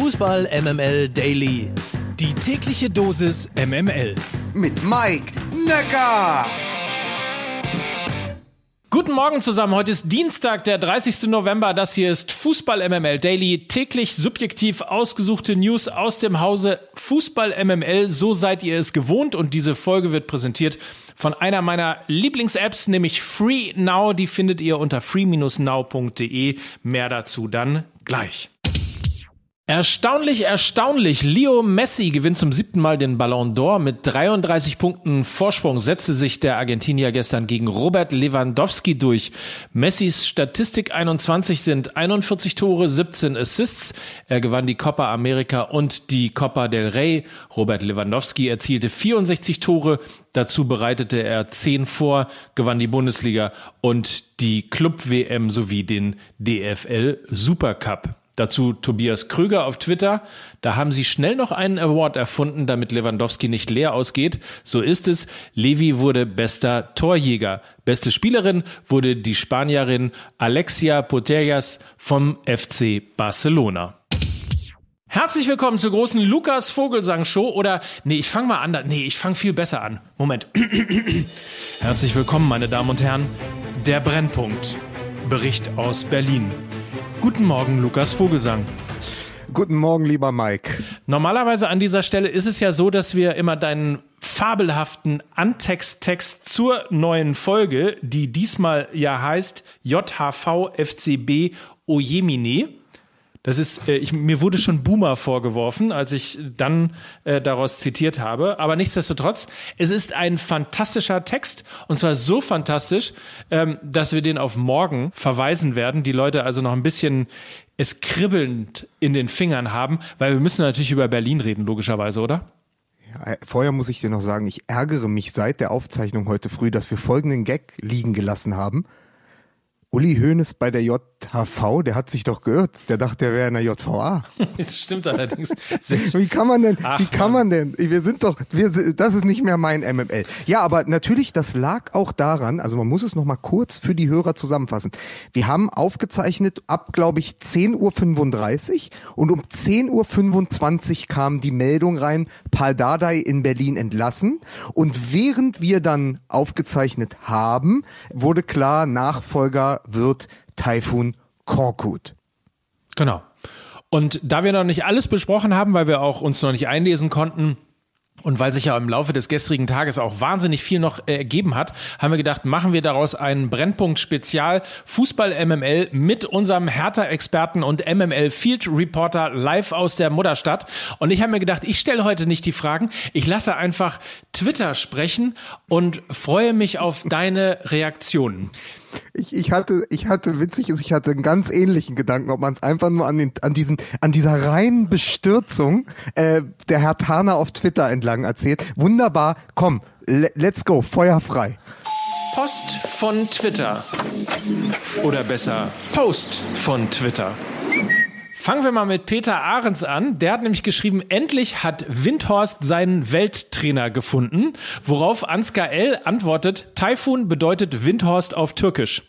Fußball MML Daily. Die tägliche Dosis MML. Mit Mike Necker. Guten Morgen zusammen. Heute ist Dienstag, der 30. November. Das hier ist Fußball MML Daily. Täglich subjektiv ausgesuchte News aus dem Hause Fußball MML. So seid ihr es gewohnt. Und diese Folge wird präsentiert von einer meiner Lieblings-Apps, nämlich Free Now. Die findet ihr unter free-now.de. Mehr dazu dann gleich. Erstaunlich, erstaunlich. Leo Messi gewinnt zum siebten Mal den Ballon d'Or. Mit 33 Punkten Vorsprung setzte sich der Argentinier gestern gegen Robert Lewandowski durch. Messis Statistik 21 sind 41 Tore, 17 Assists. Er gewann die Copa America und die Copa del Rey. Robert Lewandowski erzielte 64 Tore. Dazu bereitete er 10 vor, gewann die Bundesliga und die Club-WM sowie den DFL Supercup. Dazu Tobias Krüger auf Twitter. Da haben sie schnell noch einen Award erfunden, damit Lewandowski nicht leer ausgeht. So ist es. Levi wurde bester Torjäger. Beste Spielerin wurde die Spanierin Alexia Putellas vom FC Barcelona. Herzlich willkommen zur großen Lukas Vogelsang Show oder nee, ich fange mal an. Nee, ich fange viel besser an. Moment. Herzlich willkommen, meine Damen und Herren. Der Brennpunkt. Bericht aus Berlin. Guten Morgen, Lukas Vogelsang. Guten Morgen, lieber Mike. Normalerweise an dieser Stelle ist es ja so, dass wir immer deinen fabelhaften Antext-Text zur neuen Folge, die diesmal ja heißt JHV FCB Ojemine, das ist, äh, ich, mir wurde schon Boomer vorgeworfen, als ich dann äh, daraus zitiert habe. Aber nichtsdestotrotz, es ist ein fantastischer Text und zwar so fantastisch, ähm, dass wir den auf morgen verweisen werden. Die Leute also noch ein bisschen es kribbelnd in den Fingern haben, weil wir müssen natürlich über Berlin reden, logischerweise, oder? Ja, äh, vorher muss ich dir noch sagen, ich ärgere mich seit der Aufzeichnung heute früh, dass wir folgenden Gag liegen gelassen haben. Uli Hoeneß bei der JHV, der hat sich doch gehört. Der dachte, er wäre in der JVA. Das stimmt allerdings. wie kann man denn, Ach, wie kann man denn? Wir sind doch, wir, das ist nicht mehr mein MML. Ja, aber natürlich, das lag auch daran, also man muss es nochmal kurz für die Hörer zusammenfassen. Wir haben aufgezeichnet ab, glaube ich, 10.35 Uhr und um 10.25 Uhr kam die Meldung rein, Paul Dardai in Berlin entlassen. Und während wir dann aufgezeichnet haben, wurde klar, Nachfolger wird Taifun Korkut. Genau. Und da wir noch nicht alles besprochen haben, weil wir auch uns noch nicht einlesen konnten, und weil sich ja im Laufe des gestrigen Tages auch wahnsinnig viel noch äh, ergeben hat, haben wir gedacht, machen wir daraus einen Brennpunkt-Spezial Fußball MML mit unserem Hertha-Experten und MML Field Reporter live aus der Mutterstadt. Und ich habe mir gedacht, ich stelle heute nicht die Fragen, ich lasse einfach Twitter sprechen und freue mich auf deine Reaktionen. Ich, ich hatte, ich hatte witzig ich hatte einen ganz ähnlichen Gedanken, ob man es einfach nur an den, an diesen, an dieser reinen Bestürzung äh, der Herr Tana auf Twitter entlang erzählt. Wunderbar, komm, let's go, feuerfrei. Post von Twitter. Oder besser, Post von Twitter. Fangen wir mal mit Peter Ahrens an. Der hat nämlich geschrieben, endlich hat Windhorst seinen Welttrainer gefunden, worauf Ansgar L. antwortet, Taifun bedeutet Windhorst auf Türkisch.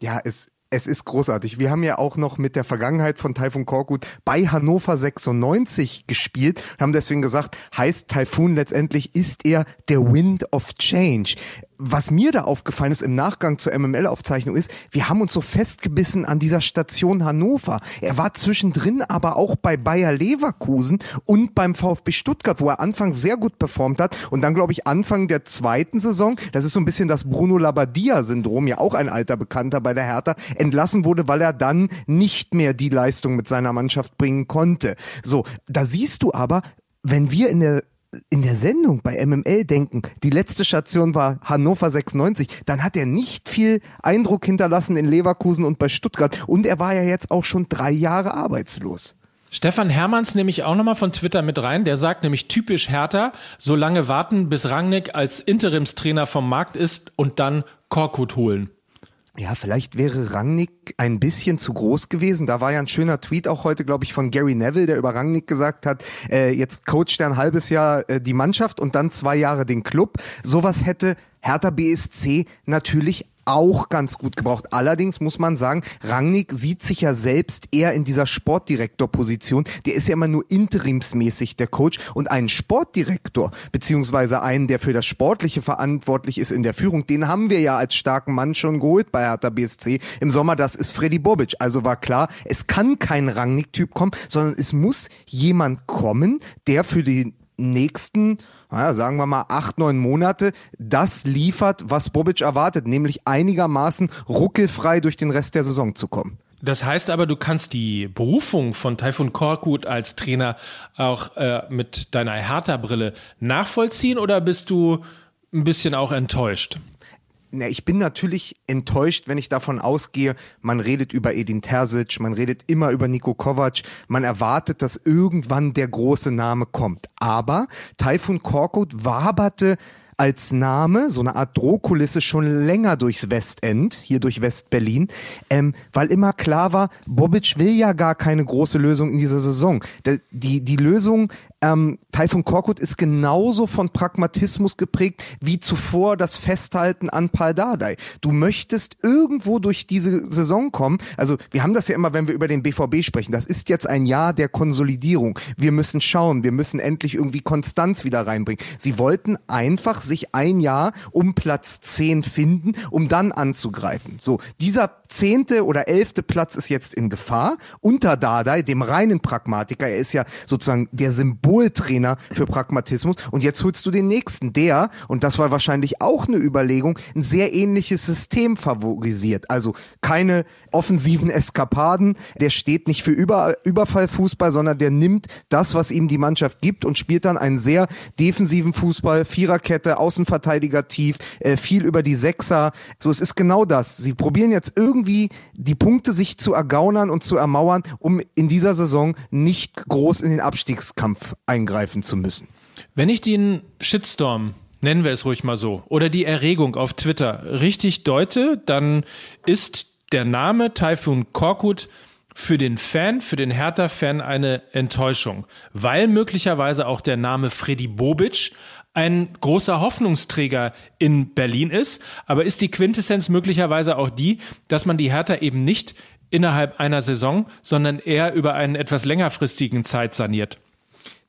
Ja, es, es ist großartig. Wir haben ja auch noch mit der Vergangenheit von Taifun Korkut bei Hannover 96 gespielt und haben deswegen gesagt, heißt Taifun letztendlich, ist er der Wind of Change was mir da aufgefallen ist im Nachgang zur MML-Aufzeichnung ist, wir haben uns so festgebissen an dieser Station Hannover. Er war zwischendrin aber auch bei Bayer Leverkusen und beim VfB Stuttgart, wo er anfangs sehr gut performt hat und dann, glaube ich, Anfang der zweiten Saison, das ist so ein bisschen das Bruno Labbadia-Syndrom, ja auch ein alter Bekannter bei der Hertha, entlassen wurde, weil er dann nicht mehr die Leistung mit seiner Mannschaft bringen konnte. So, da siehst du aber, wenn wir in der in der Sendung bei MML denken, die letzte Station war Hannover 96, dann hat er nicht viel Eindruck hinterlassen in Leverkusen und bei Stuttgart. Und er war ja jetzt auch schon drei Jahre arbeitslos. Stefan Hermanns nehme ich auch nochmal von Twitter mit rein. Der sagt nämlich typisch Hertha, so lange warten, bis Rangnick als Interimstrainer vom Markt ist und dann Korkut holen. Ja, vielleicht wäre Rangnick ein bisschen zu groß gewesen. Da war ja ein schöner Tweet auch heute, glaube ich, von Gary Neville, der über Rangnick gesagt hat, äh, jetzt coacht er ein halbes Jahr äh, die Mannschaft und dann zwei Jahre den Club. Sowas hätte Hertha BSC natürlich auch ganz gut gebraucht. Allerdings muss man sagen, Rangnick sieht sich ja selbst eher in dieser Sportdirektorposition. Der ist ja immer nur interimsmäßig der Coach und einen Sportdirektor beziehungsweise einen, der für das Sportliche verantwortlich ist in der Führung, den haben wir ja als starken Mann schon geholt bei Hertha BSC im Sommer. Das ist Freddy Bobic. Also war klar, es kann kein Rangnick-Typ kommen, sondern es muss jemand kommen, der für die nächsten naja, sagen wir mal acht, neun Monate, das liefert, was Bobic erwartet, nämlich einigermaßen ruckelfrei durch den Rest der Saison zu kommen. Das heißt aber, du kannst die Berufung von Taifun Korkut als Trainer auch äh, mit deiner Hertha-Brille nachvollziehen oder bist du ein bisschen auch enttäuscht? Na, ich bin natürlich enttäuscht, wenn ich davon ausgehe, man redet über Edin Terzic, man redet immer über Niko Kovac, man erwartet, dass irgendwann der große Name kommt. Aber Taifun Korkut waberte als Name, so eine Art Drohkulisse schon länger durchs Westend, hier durch West-Berlin, ähm, weil immer klar war, Bobic will ja gar keine große Lösung in dieser Saison. Die, die Lösung ähm, Taifun Korkut ist genauso von Pragmatismus geprägt wie zuvor das Festhalten an Paldadei. Du möchtest irgendwo durch diese Saison kommen. Also wir haben das ja immer, wenn wir über den BVB sprechen. Das ist jetzt ein Jahr der Konsolidierung. Wir müssen schauen. Wir müssen endlich irgendwie Konstanz wieder reinbringen. Sie wollten einfach sich ein Jahr um Platz 10 finden, um dann anzugreifen. So, dieser zehnte oder elfte Platz ist jetzt in Gefahr unter Dardai, dem reinen Pragmatiker. Er ist ja sozusagen der Symboltrainer für Pragmatismus. Und jetzt holst du den nächsten, der, und das war wahrscheinlich auch eine Überlegung, ein sehr ähnliches System favorisiert. Also keine offensiven Eskapaden. Der steht nicht für Über Überfallfußball, sondern der nimmt das, was ihm die Mannschaft gibt und spielt dann einen sehr defensiven Fußball, Viererkette, Außenverteidiger tief, äh, viel über die Sechser. So, es ist genau das. Sie probieren jetzt irgendwie die Punkte sich zu ergaunern und zu ermauern, um in dieser Saison nicht groß in den Abstiegskampf eingreifen zu müssen. Wenn ich den Shitstorm nennen wir es ruhig mal so, oder die Erregung auf Twitter richtig deute, dann ist der Name Typhoon Korkut für den Fan, für den Hertha-Fan eine Enttäuschung, weil möglicherweise auch der Name Freddy Bobic ein großer Hoffnungsträger in Berlin ist. Aber ist die Quintessenz möglicherweise auch die, dass man die Hertha eben nicht innerhalb einer Saison, sondern eher über einen etwas längerfristigen Zeit saniert?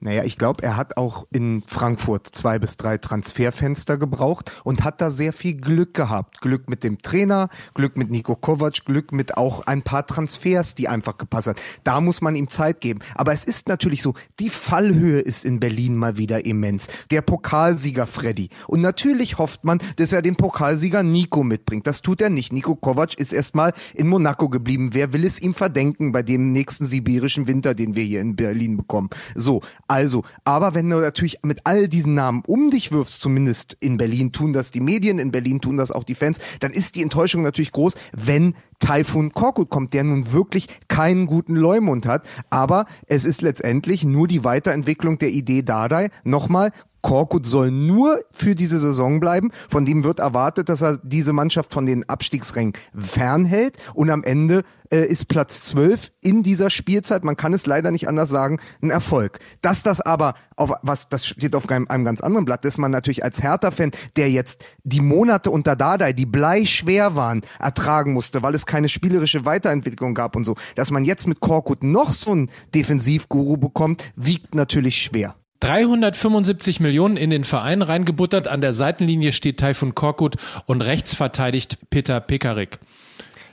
Naja, ich glaube, er hat auch in Frankfurt zwei bis drei Transferfenster gebraucht und hat da sehr viel Glück gehabt. Glück mit dem Trainer, Glück mit Nico Kovac, Glück mit auch ein paar Transfers, die einfach gepasst hat. Da muss man ihm Zeit geben. Aber es ist natürlich so, die Fallhöhe ist in Berlin mal wieder immens. Der Pokalsieger Freddy. Und natürlich hofft man, dass er den Pokalsieger Nico mitbringt. Das tut er nicht. Nico Kovac ist erstmal in Monaco geblieben. Wer will es ihm verdenken bei dem nächsten sibirischen Winter, den wir hier in Berlin bekommen? So. Also, aber wenn du natürlich mit all diesen Namen um dich wirfst, zumindest in Berlin tun das die Medien, in Berlin tun das auch die Fans, dann ist die Enttäuschung natürlich groß, wenn Taifun Korkut kommt, der nun wirklich keinen guten Leumund hat. Aber es ist letztendlich nur die Weiterentwicklung der Idee Dardai. Nochmal, Korkut soll nur für diese Saison bleiben. Von dem wird erwartet, dass er diese Mannschaft von den Abstiegsrängen fernhält und am Ende äh, ist Platz 12 in dieser Spielzeit, man kann es leider nicht anders sagen, ein Erfolg. Dass das aber auf was das steht auf einem, einem ganz anderen Blatt, dass man natürlich als Hertha-Fan, der jetzt die Monate unter Dardai, die bleischwer waren, ertragen musste, weil es keine spielerische Weiterentwicklung gab und so, dass man jetzt mit Korkut noch so einen Defensivguru bekommt, wiegt natürlich schwer. 375 Millionen in den Verein reingebuttert. An der Seitenlinie steht Taifun Korkut und rechts verteidigt Peter Pekarik.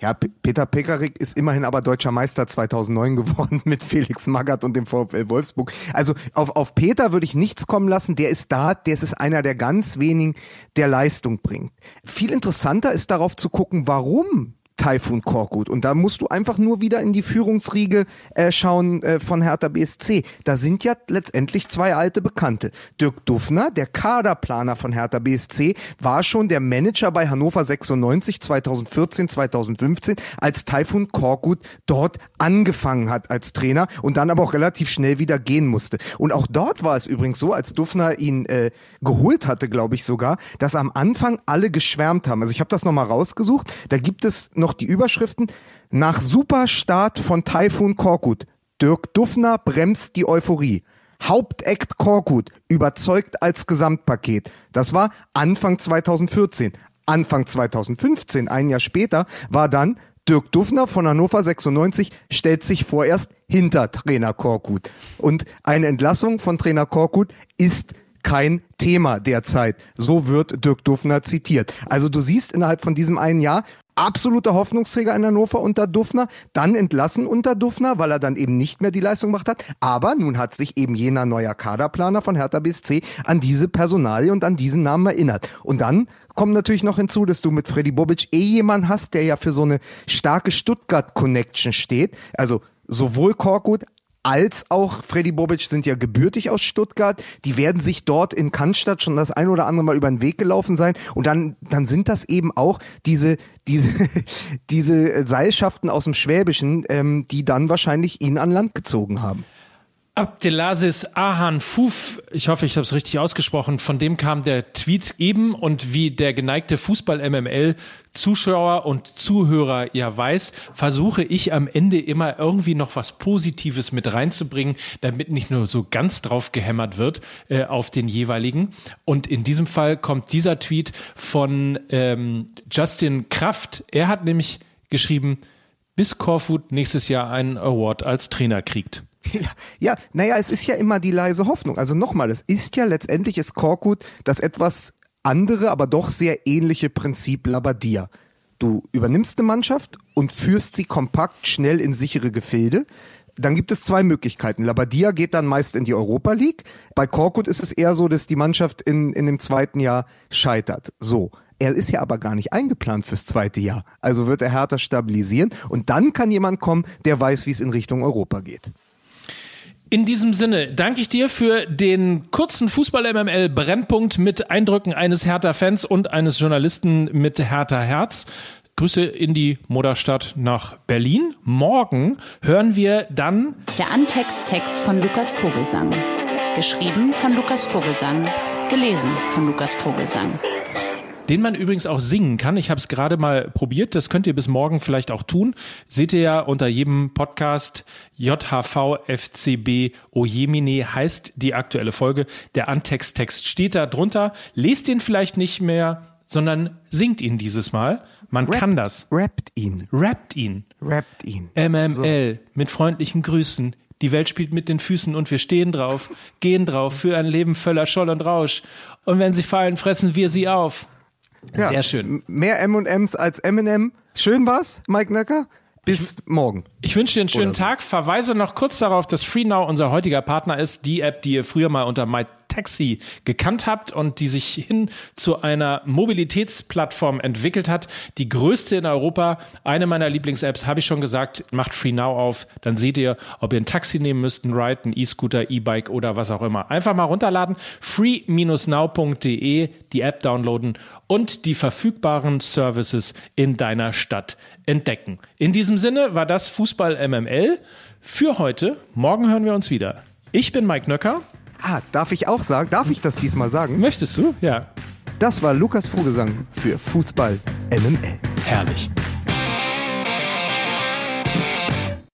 Ja, P Peter Pekarik ist immerhin aber deutscher Meister 2009 geworden mit Felix Magath und dem VfL Wolfsburg. Also auf, auf Peter würde ich nichts kommen lassen. Der ist da, der ist einer der ganz wenigen, der Leistung bringt. Viel interessanter ist darauf zu gucken, warum Taifun Korkut. Und da musst du einfach nur wieder in die Führungsriege äh, schauen äh, von Hertha BSC. Da sind ja letztendlich zwei alte Bekannte. Dirk Duffner, der Kaderplaner von Hertha BSC, war schon der Manager bei Hannover 96 2014, 2015, als Taifun Korkut dort angefangen hat als Trainer und dann aber auch relativ schnell wieder gehen musste. Und auch dort war es übrigens so, als Duffner ihn äh, geholt hatte, glaube ich sogar, dass am Anfang alle geschwärmt haben. Also ich habe das nochmal rausgesucht. Da gibt es noch noch die Überschriften. Nach Superstart von Taifun Korkut. Dirk Duffner bremst die Euphorie. Hauptakt Korkut überzeugt als Gesamtpaket. Das war Anfang 2014. Anfang 2015, ein Jahr später, war dann Dirk Duffner von Hannover 96 stellt sich vorerst hinter Trainer Korkut. Und eine Entlassung von Trainer Korkut ist kein Thema derzeit. So wird Dirk Duffner zitiert. Also du siehst innerhalb von diesem einen Jahr absoluter Hoffnungsträger in Hannover unter Duffner, dann entlassen unter Duffner, weil er dann eben nicht mehr die Leistung gemacht hat. Aber nun hat sich eben jener neuer Kaderplaner von Hertha BSC an diese Personalie und an diesen Namen erinnert. Und dann kommt natürlich noch hinzu, dass du mit Freddy Bobic eh jemanden hast, der ja für so eine starke Stuttgart-Connection steht. Also sowohl Korkut als auch Freddy Bobic sind ja gebürtig aus Stuttgart. Die werden sich dort in Cannstatt schon das ein oder andere Mal über den Weg gelaufen sein. Und dann, dann sind das eben auch diese, diese, diese Seilschaften aus dem Schwäbischen, ähm, die dann wahrscheinlich ihn an Land gezogen haben. Abdelaziz Ahan Fuf, ich hoffe, ich habe es richtig ausgesprochen, von dem kam der Tweet eben und wie der geneigte Fußball-MML-Zuschauer und Zuhörer ja weiß, versuche ich am Ende immer irgendwie noch was Positives mit reinzubringen, damit nicht nur so ganz drauf gehämmert wird äh, auf den jeweiligen. Und in diesem Fall kommt dieser Tweet von ähm, Justin Kraft. Er hat nämlich geschrieben, bis Korfut nächstes Jahr einen Award als Trainer kriegt. Ja, ja, naja, es ist ja immer die leise Hoffnung. Also nochmal, es ist ja letztendlich ist Korkut das etwas andere, aber doch sehr ähnliche Prinzip Labadia. Du übernimmst eine Mannschaft und führst sie kompakt schnell in sichere Gefilde. Dann gibt es zwei Möglichkeiten. Labadia geht dann meist in die Europa League. Bei Korkut ist es eher so, dass die Mannschaft in, in dem zweiten Jahr scheitert. So. Er ist ja aber gar nicht eingeplant fürs zweite Jahr. Also wird er härter stabilisieren und dann kann jemand kommen, der weiß, wie es in Richtung Europa geht. In diesem Sinne danke ich dir für den kurzen Fußball-MML-Brennpunkt mit Eindrücken eines Hertha-Fans und eines Journalisten mit Hertha-Herz. Grüße in die Mutterstadt nach Berlin. Morgen hören wir dann der Antext-Text von Lukas Vogelsang. Geschrieben von Lukas Vogelsang. Gelesen von Lukas Vogelsang den man übrigens auch singen kann. Ich habe es gerade mal probiert, das könnt ihr bis morgen vielleicht auch tun. Seht ihr ja unter jedem Podcast JHV FCB Ojemine heißt die aktuelle Folge. Der Antext-Text steht da drunter. Lest ihn vielleicht nicht mehr, sondern singt ihn dieses Mal. Man rappt, kann das. Rappt ihn. Rappt ihn. Rappt ihn. MML so. mit freundlichen Grüßen. Die Welt spielt mit den Füßen und wir stehen drauf, gehen drauf für ein Leben voller Scholl und Rausch. Und wenn sie fallen, fressen wir sie auf. Ja, Sehr schön. Mehr M&Ms als Eminem. Schön war's, Mike Nöcker. Bis ich, morgen. Ich wünsche dir einen schönen so. Tag. Verweise noch kurz darauf, dass FreeNow unser heutiger Partner ist. Die App, die ihr früher mal unter My Taxi gekannt habt und die sich hin zu einer Mobilitätsplattform entwickelt hat. Die größte in Europa. Eine meiner Lieblings-Apps, habe ich schon gesagt, macht FreeNow auf. Dann seht ihr, ob ihr ein Taxi nehmen müsst, ein Ride, ein E-Scooter, E-Bike oder was auch immer. Einfach mal runterladen. free-now.de, die App downloaden und die verfügbaren Services in deiner Stadt entdecken. In diesem Sinne war das Fußball MML für heute. Morgen hören wir uns wieder. Ich bin Mike Nöcker. Ah, darf ich auch sagen? Darf ich das diesmal sagen? Möchtest du? Ja. Das war Lukas Vogelsang für Fußball MML. Herrlich.